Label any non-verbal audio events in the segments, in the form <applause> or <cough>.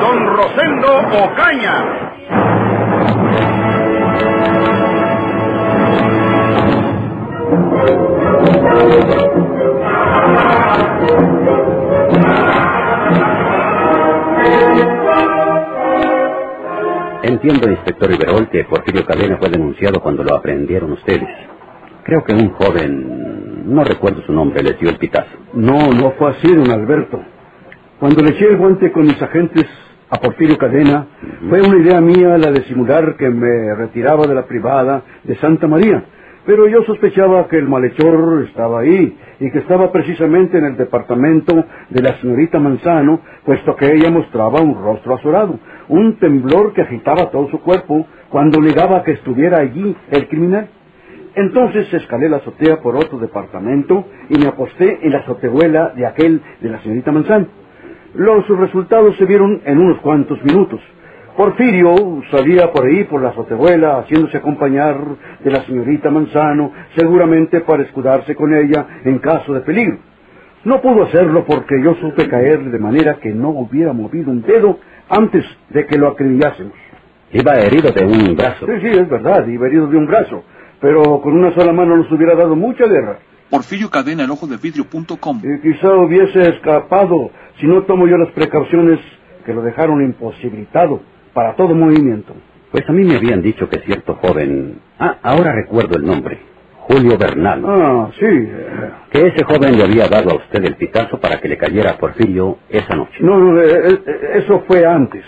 Don Rosendo Ocaña. Entiendo, inspector Iberol, que Porfirio Cadena fue denunciado cuando lo aprendieron ustedes. Creo que un joven, no recuerdo su nombre, le dio el pitazo. No, no fue así, don Alberto. Cuando le eché el guante con mis agentes a Porfirio Cadena, fue una idea mía la de simular que me retiraba de la privada de Santa María. Pero yo sospechaba que el malhechor estaba ahí y que estaba precisamente en el departamento de la señorita Manzano, puesto que ella mostraba un rostro azorado, un temblor que agitaba todo su cuerpo cuando negaba que estuviera allí el criminal. Entonces escalé la azotea por otro departamento y me aposté en la azotehuela de aquel de la señorita Manzano. Los resultados se vieron en unos cuantos minutos. Porfirio salía por ahí por la azotehuela haciéndose acompañar de la señorita Manzano, seguramente para escudarse con ella en caso de peligro. No pudo hacerlo porque yo supe caerle de manera que no hubiera movido un dedo antes de que lo acribillásemos. Iba herido de un brazo. Sí, sí, es verdad, iba herido de un brazo, pero con una sola mano nos hubiera dado mucha guerra. Porfirio Cadena, el ojo de vidrio.com. Y quizá hubiese escapado si no tomo yo las precauciones que lo dejaron imposibilitado para todo movimiento. Pues a mí me habían dicho que cierto joven... Ah, ahora recuerdo el nombre. Julio Bernal. Ah, sí. Que ese joven le había dado a usted el pitazo para que le cayera a Porfirio esa noche. No, no, eh, eh, eso fue antes.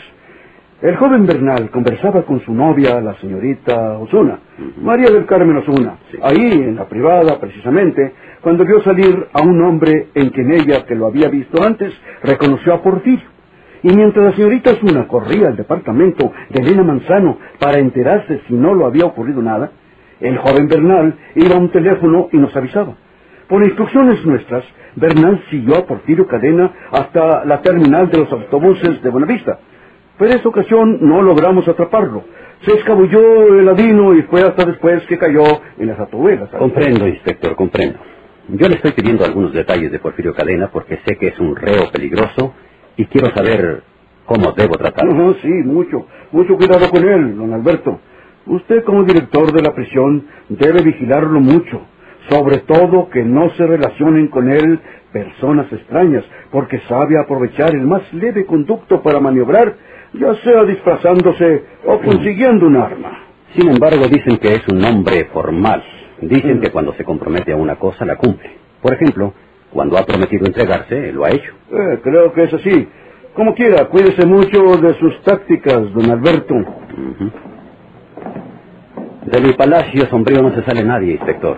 El joven Bernal conversaba con su novia, la señorita Osuna, María del Carmen Osuna, ahí en la privada precisamente, cuando vio salir a un hombre en quien ella, que lo había visto antes, reconoció a Porfirio. Y mientras la señorita Osuna corría al departamento de Elena Manzano para enterarse si no lo había ocurrido nada, el joven Bernal iba a un teléfono y nos avisaba. Por instrucciones nuestras, Bernal siguió a Porfirio Cadena hasta la terminal de los autobuses de Buenavista. Pero esta ocasión no logramos atraparlo. Se escabulló el ladino y fue hasta después que cayó en las atobuelas. Comprendo, inspector, comprendo. Yo le estoy pidiendo algunos detalles de Porfirio Cadena porque sé que es un reo peligroso y quiero saber cómo debo tratarlo. No, sí, mucho, mucho cuidado con él, don Alberto. Usted como director de la prisión debe vigilarlo mucho, sobre todo que no se relacionen con él personas extrañas, porque sabe aprovechar el más leve conducto para maniobrar, ya sea disfrazándose o consiguiendo un arma. Sin embargo, dicen que es un hombre formal. Dicen que cuando se compromete a una cosa la cumple. Por ejemplo, cuando ha prometido entregarse, lo ha hecho. Eh, creo que es así. Como quiera, cuídese mucho de sus tácticas, don Alberto. De mi palacio sombrío no se sale nadie, inspector.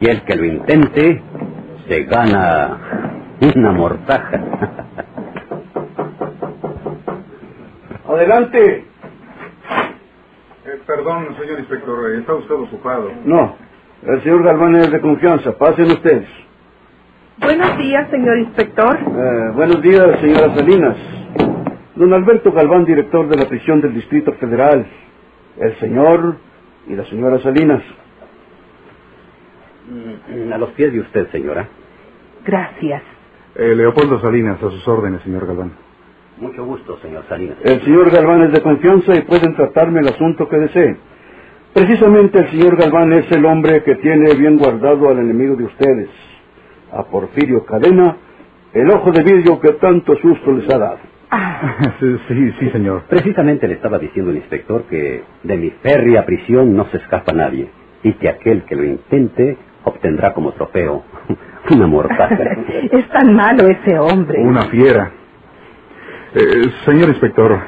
Y el que lo intente, se gana una mortaja. <laughs> Adelante. Eh, perdón, señor inspector, eh, está usted ocupado. No, el señor Galván es de confianza. Pasen ustedes. Buenos días, señor inspector. Eh, buenos días, señora Salinas. Don Alberto Galván, director de la prisión del Distrito Federal. El señor y la señora Salinas. Mm, A los pies de usted, señora. Gracias. Eh, Leopoldo Salinas, a sus órdenes, señor Galván. Mucho gusto, señor Salinas. El señor Galván es de confianza y pueden tratarme el asunto que desee. Precisamente el señor Galván es el hombre que tiene bien guardado al enemigo de ustedes, a Porfirio Cadena, el ojo de vidrio que tanto susto les ha dado. sí, sí, sí, señor. Precisamente le estaba diciendo el inspector que de mi férrea prisión no se escapa nadie y que aquel que lo intente obtendrá como trofeo <laughs> una mortaja. <laughs> es tan malo ese hombre. Una fiera. Eh, señor inspector,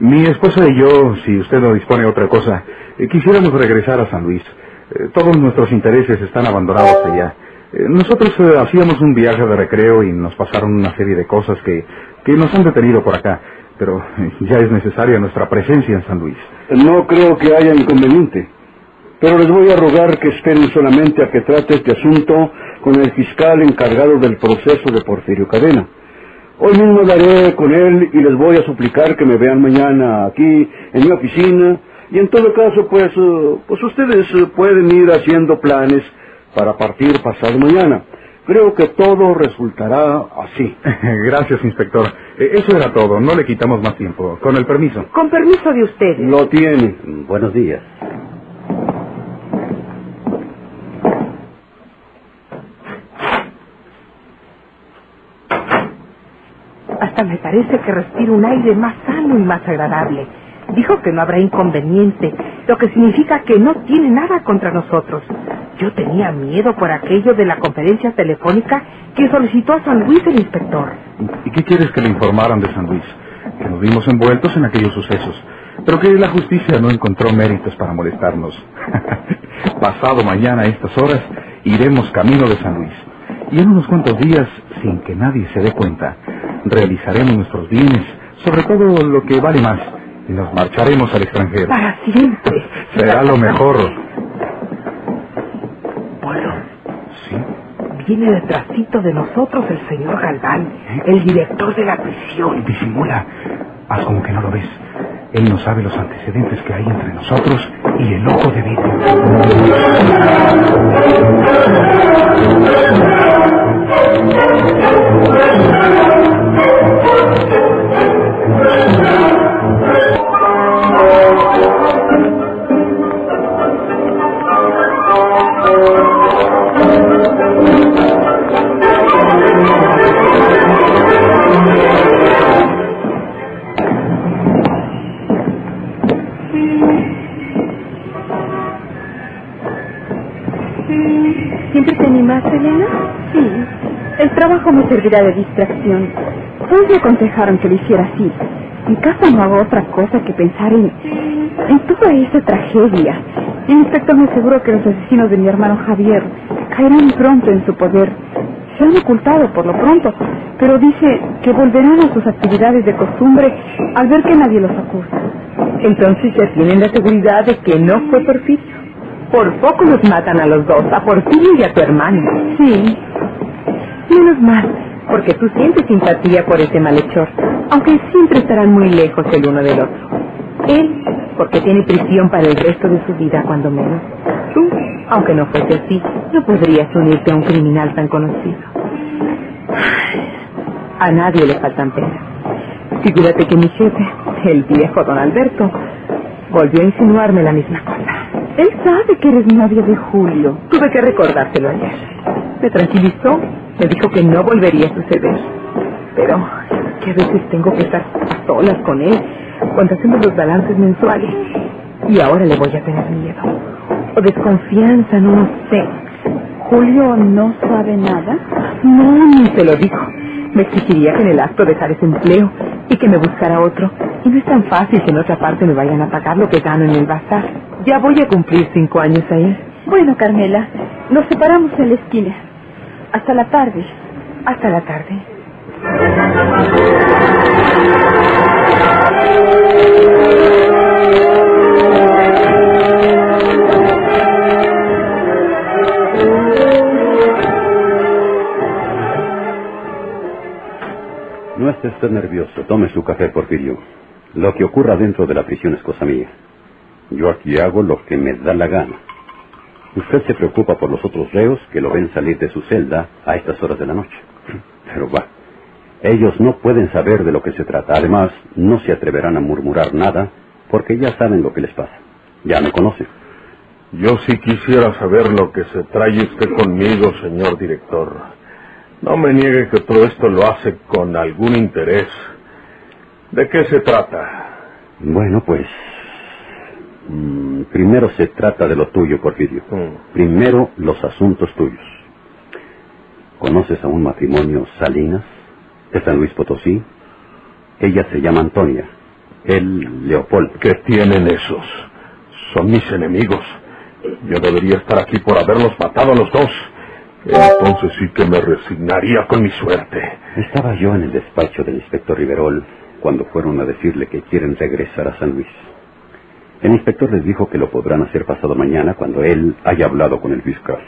mi esposa y yo, si usted no dispone de otra cosa, eh, quisiéramos regresar a San Luis. Eh, todos nuestros intereses están abandonados allá. Nosotros hacíamos un viaje de recreo y nos pasaron una serie de cosas que, que nos han detenido por acá. pero ya es necesaria nuestra presencia en San Luis. No creo que haya inconveniente, pero les voy a rogar que esperen solamente a que trate este asunto con el fiscal encargado del proceso de Porfirio Cadena. Hoy mismo hablaré con él y les voy a suplicar que me vean mañana aquí en mi oficina y en todo caso pues, eh, pues ustedes eh, pueden ir haciendo planes para partir pasado mañana. Creo que todo resultará así. <laughs> Gracias, inspector. Eh, Eso era todo. No le quitamos más tiempo. Con el permiso. Con permiso de ustedes. Lo tiene. Buenos días. Hasta me parece que respiro un aire más sano y más agradable. Dijo que no habrá inconveniente, lo que significa que no tiene nada contra nosotros. Yo tenía miedo por aquello de la conferencia telefónica que solicitó a San Luis el inspector. ¿Y qué quieres que le informaran de San Luis? Que nos vimos envueltos en aquellos sucesos, pero que la justicia no encontró méritos para molestarnos. <laughs> Pasado mañana a estas horas iremos camino de San Luis. Y en unos cuantos días, sin que nadie se dé cuenta, realizaremos nuestros bienes, sobre todo lo que vale más, y nos marcharemos al extranjero. Para siempre. Será lo mejor. Polo, ¿Sí? viene detrásito de nosotros el señor Galván, el director de la prisión. Disimula. Haz como que no lo ves. Él no sabe los antecedentes que hay entre nosotros y el ojo de vidrio. ¿Siempre te animas, Elena? Sí. El trabajo me servirá de distracción. Todos me aconsejaron que lo hiciera así. En casa no hago otra cosa que pensar en, en toda esa tragedia. El inspector me aseguró que los asesinos de mi hermano Javier caerán pronto en su poder. Se han ocultado por lo pronto, pero dice que volverán a sus actividades de costumbre al ver que nadie los acusa. Entonces ya tienen la seguridad de que no fue Porfirio. Por poco los matan a los dos, a Porfirio y a tu hermano. Sí, Menos mal, porque tú sientes simpatía por ese malhechor, aunque siempre estarán muy lejos el uno del otro. Él, porque tiene prisión para el resto de su vida, cuando menos. Tú, aunque no fuese así, no podrías unirte a un criminal tan conocido. A nadie le faltan penas. Figúrate que mi jefe, el viejo don Alberto, volvió a insinuarme la misma cosa. él sabe que eres novia de Julio. Tuve que recordárselo ayer. Me tranquilizó, me dijo que no volvería a suceder. Pero que a veces tengo que estar solas con él cuando hacemos los balances mensuales. Y ahora le voy a tener miedo. O desconfianza, no sé. Julio no sabe nada. No, ni se lo dijo. Me exigiría que en el acto dejara ese empleo y que me buscara otro. Y no es tan fácil que en otra parte me vayan a pagar lo que gano en el bazar. Ya voy a cumplir cinco años ahí. Bueno, Carmela, nos separamos en la esquina. Hasta la tarde. Hasta la tarde. No esté usted nervioso. Tome su café, Porfirio. Lo que ocurra dentro de la prisión es cosa mía. Yo aquí hago lo que me da la gana. Usted se preocupa por los otros reos que lo ven salir de su celda a estas horas de la noche. Pero va. Ellos no pueden saber de lo que se trata. Además, no se atreverán a murmurar nada porque ya saben lo que les pasa. Ya me conocen. Yo sí quisiera saber lo que se trae usted conmigo, señor director. No me niegue que todo esto lo hace con algún interés. ¿De qué se trata? Bueno, pues... mm, primero se trata de lo tuyo, Porfirio. Mm. Primero los asuntos tuyos. ¿Conoces a un matrimonio Salinas de San Luis Potosí? Ella se llama Antonia. Él, Leopoldo. ¿Qué tienen esos? Son mis enemigos. Yo debería estar aquí por haberlos matado a los dos. Entonces sí que me resignaría con mi suerte. Estaba yo en el despacho del inspector Riverol cuando fueron a decirle que quieren regresar a San Luis. El inspector les dijo que lo podrán hacer pasado mañana cuando él haya hablado con el fiscal.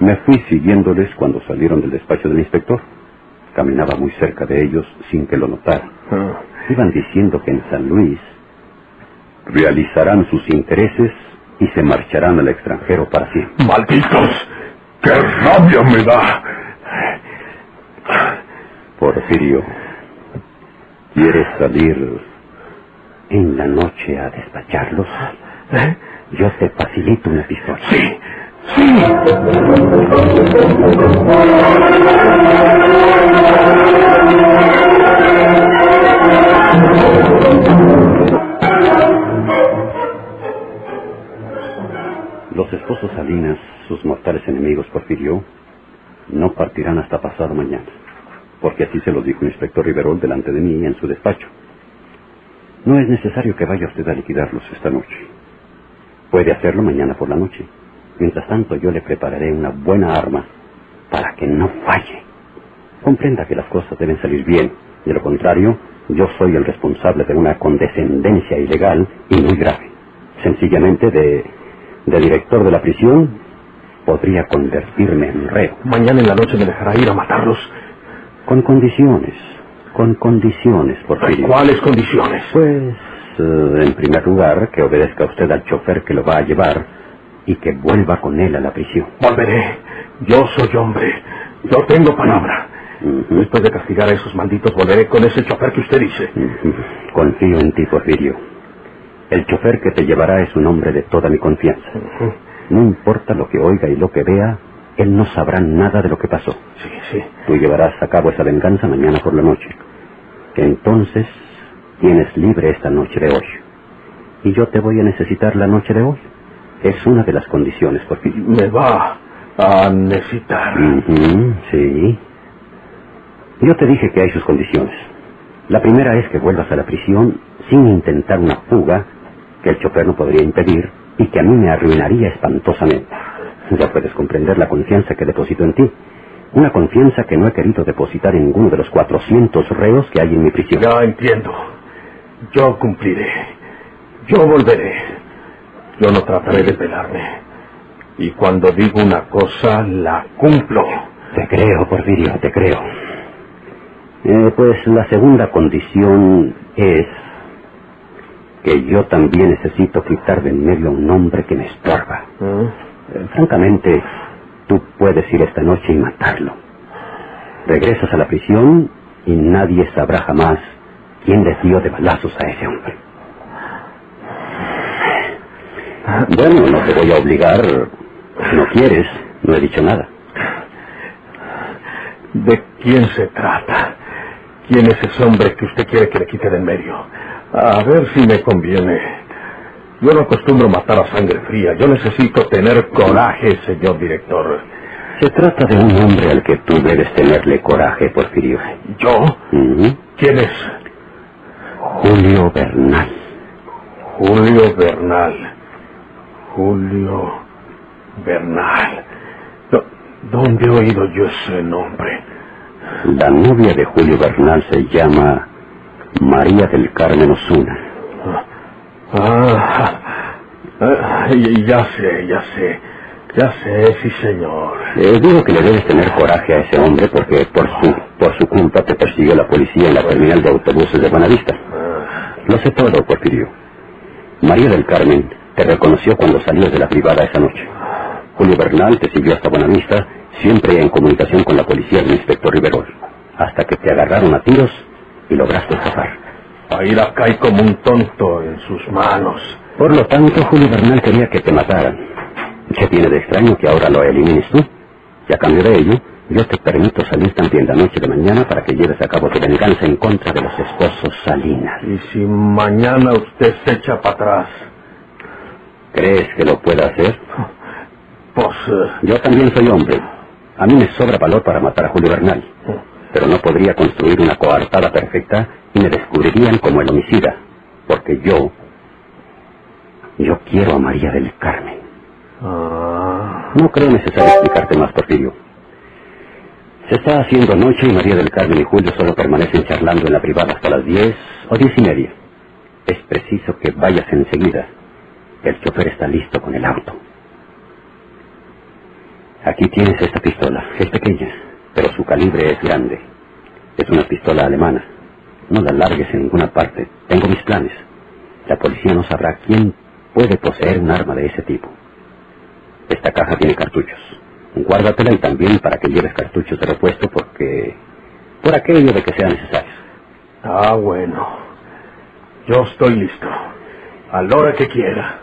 Me fui siguiéndoles cuando salieron del despacho del inspector. Caminaba muy cerca de ellos sin que lo notaran. Iban diciendo que en San Luis realizarán sus intereses y se marcharán al extranjero para siempre. ¡Malditos! ¡Qué rabia me da! Porfirio, ¿quieres salir en la noche a despacharlos? ¿Eh? Yo te facilito una pistola. Sí, sí. Los esposos Salinas, sus mortales enemigos, Porfirio, no partirán hasta pasado mañana, porque así se lo dijo el inspector Riverol delante de mí en su despacho. No es necesario que vaya usted a liquidarlos esta noche. Puede hacerlo mañana por la noche. Mientras tanto, yo le prepararé una buena arma para que no falle. Comprenda que las cosas deben salir bien. De lo contrario, yo soy el responsable de una condescendencia ilegal y muy grave. Sencillamente de, de director de la prisión, podría convertirme en reo. Mañana en la noche me dejará ir a matarlos. Con condiciones, con condiciones, Porfirio. ¿Cuáles condiciones? Pues, eh, en primer lugar, que obedezca usted al chofer que lo va a llevar y que vuelva con él a la prisión. Volveré. Yo soy hombre. Yo tengo palabra. Después de castigar a esos malditos, volveré con ese chofer que usted dice. Confío en ti, Porfirio. El chofer que te llevará es un hombre de toda mi confianza. No importa lo que oiga y lo que vea, él no sabrá nada de lo que pasó. Sí, sí. Tú llevarás a cabo esa venganza mañana por la noche. Entonces, tienes libre esta noche de hoy. Y yo te voy a necesitar la noche de hoy. Es una de las condiciones, Porfirio. Me va a necesitar. Sí. Yo te dije que hay sus condiciones. La primera es que vuelvas a la prisión sin intentar una fuga que el chofer no podría impedir y que a mí me arruinaría espantosamente. Ya puedes comprender la confianza que deposito en ti. Una confianza que no he querido depositar en ninguno de los 400 reos que hay en mi prisión. Ya entiendo. Yo cumpliré. Yo volveré. Yo no trataré de pelarme. Y cuando digo una cosa, la cumplo. Te creo, Porfirio, te creo. Eh, pues la segunda condición es que yo también necesito quitar de en medio a un hombre que me estorba. Eh, francamente, tú puedes ir esta noche y matarlo. Regresas a la prisión y nadie sabrá jamás quién le dio de balazos a ese hombre. Bueno, no te voy a obligar. Si no quieres, no he dicho nada. ¿De quién se trata? ¿Quién es ese hombre que usted quiere que le quite de en medio? A ver si me conviene. Yo no acostumbro matar a sangre fría. Yo necesito tener coraje, señor director. Se trata de un hombre al que tú debes tenerle coraje, Porfirio. ¿Yo? ¿Quién es? Julio Bernal. Julio Bernal. Julio Bernal. ¿Dónde he oído yo ese nombre? La novia de Julio Bernal se llama María del Carmen Osuna. Ah, <laughs> ah, ya sé, ya sé. Ya sé, sí, señor. Eh, digo que le debes tener coraje a ese hombre porque por su, por su culpa te persiguió la policía en la terminal de autobuses de Buenavista. Lo sé todo, Porfirio. María del Carmen te reconoció cuando salías de la privada esa noche. Julio Bernal te siguió hasta Buenavista, siempre en comunicación con la policía del inspector Riverol, hasta que te agarraron a tiros y lograste escapar. Ahí la cae como un tonto en sus manos. Por lo tanto, Julio Bernal quería que te mataran. ¿Qué tiene de extraño que ahora lo elimines tú? Y a cambio de ello, yo te permito salir también la noche de mañana para que lleves a cabo tu venganza en contra de los esposos Salinas. Y si mañana usted se echa para atrás, ¿Crees que lo pueda hacer? pues... eh, Yo también soy hombre. A mí me sobra valor para matar a Julio Bernal. Pero no podría construir una coartada perfecta me descubrirían como el homicida. Porque yo... Yo quiero a María del Carmen. ah, No creo necesario explicarte más, Porfirio. Se está haciendo noche y María del Carmen y Julio solo permanecen charlando en la privada hasta las diez o diez y media. Es preciso que vayas enseguida. El chofer está listo con el auto. Aquí tienes esta pistola. Es pequeña, pero su calibre es grande. Es una pistola alemana. No la largues en ninguna parte. Tengo mis planes. La policía no sabrá quién puede poseer un arma de ese tipo. Esta caja tiene cartuchos. Guárdatela y también para que lleves cartuchos de repuesto porque... por aquello de que sea necesario. Ah, bueno. Yo estoy listo. A la hora que quiera.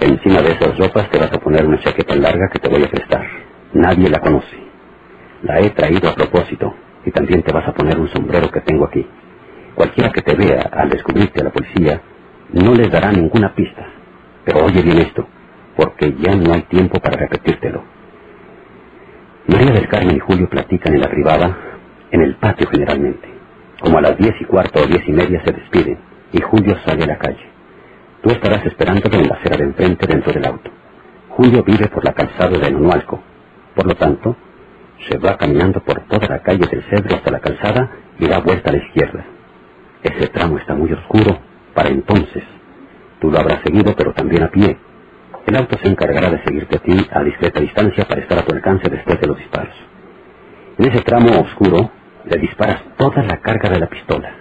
Encima de esas ropas te vas a poner una chaqueta larga que te voy a prestar. Nadie la conoce. La he traído a propósito y también te vas a poner un sombrero que tengo aquí. Cualquiera que te vea al descubrirte a la policía no les dará ninguna pista. Pero oye bien esto, porque ya no hay tiempo para repetírtelo. María del Carmen y Julio platican en la privada, en el patio generalmente. Como a las diez y cuarto o diez y media se despiden y Julio sale a la calle. Tú estarás esperándolo en la acera de enfrente dentro del auto. Julio vive por la calzada de Nonualco. Por lo tanto, se va caminando por toda la calle del Cedro hasta la calzada y da vuelta a la izquierda. Ese tramo está muy oscuro para entonces. Tú lo habrás seguido, pero también a pie. El auto se encargará de seguirte a ti a discreta distancia para estar a tu alcance después de los disparos. En ese tramo oscuro le disparas toda la carga de la pistola.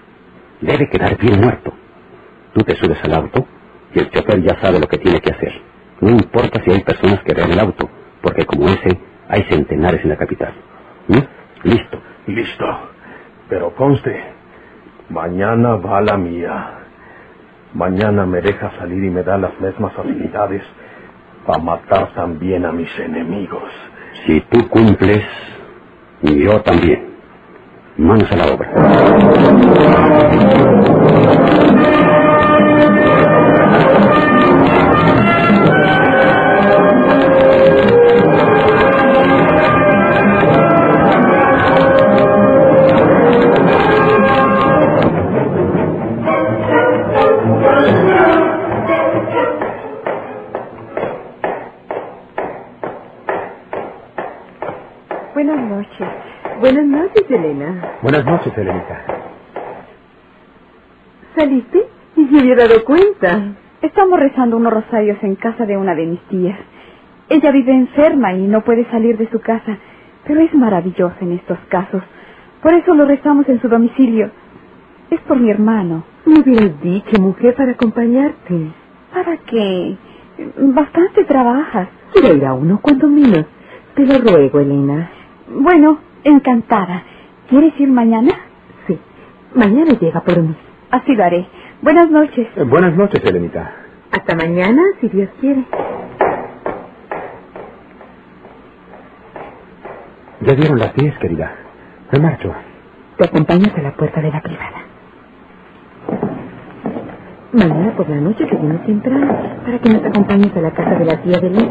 Debe quedar bien muerto. Tú te subes al auto y el chofer ya sabe lo que tiene que hacer. No importa si hay personas que vean el auto, porque como ese hay centenares en la capital. ¿Mm? Listo. Listo. Pero conste, mañana va la mía. Mañana me deja salir y me da las mismas facilidades para matar también a mis enemigos. Si tú cumples, yo también. Manos a la obra. Buenas noches, Elenita. ¿Saliste? Ni se había dado cuenta. Estamos rezando unos rosarios en casa de una de mis tías. Ella vive enferma y no puede salir de su casa, pero es maravillosa en estos casos. Por eso lo rezamos en su domicilio. Es por mi hermano. Me hubieras dicho, mujer, para acompañarte. ¿Para qué? Bastante trabajas. Quiero ir a uno, cuando menos. Te lo ruego, Elena. Bueno, encantada. ¿Quieres ir mañana? Sí. Mañana llega por mí. Así lo haré. Buenas noches. Eh, buenas noches, Elenita. Hasta mañana, si Dios quiere. Ya dieron las diez, querida. Me marcho. Te acompañas a la puerta de la privada. Mañana por la noche te vienes temprano para que nos acompañes a la casa de la tía de Liz.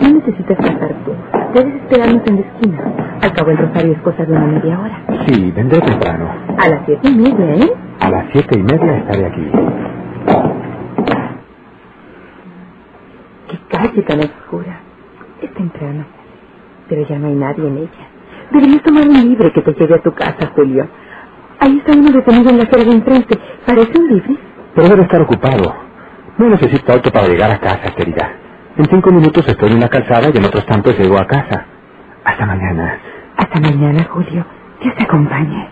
No necesitas pasar tú. Debes esperarnos en la esquina. Al cabo el rosario es cosa de una media hora. Sí, vendré temprano. A las siete y media, ¿eh? A las siete y media estaré aquí. Qué calle tan oscura. Es temprano. Pero ya no hay nadie en ella. Deberías tomar un libre que te lleve a tu casa, Julio. Ahí está uno detenido en la acera de enfrente. ¿Parece un libre? Pero debe estar ocupado. No necesito auto para llegar a casa, querida. En cinco minutos estoy en una calzada y en otros tantos llego a casa. Hasta mañana. Hasta mañana, Julio. Dios te acompañe.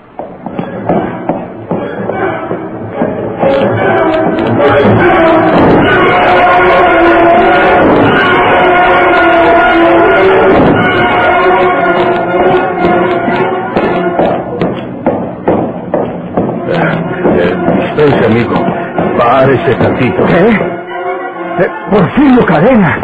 Dispense, amigo. Párese tantito. ¿Qué? Eh, Porfirio Cadena.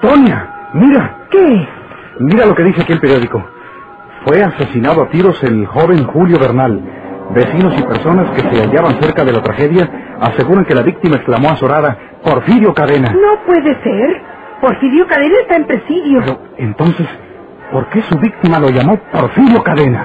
Antonia, mira. ¿Qué? Mira lo que dice aquí el periódico. Fue asesinado a tiros el joven Julio Bernal. Vecinos y personas que se hallaban cerca de la tragedia aseguran que la víctima exclamó azorada, Porfirio Cadena. No puede ser. Porfirio Cadena está en presidio. Pero, entonces, ¿por qué su víctima lo llamó Porfirio Cadena?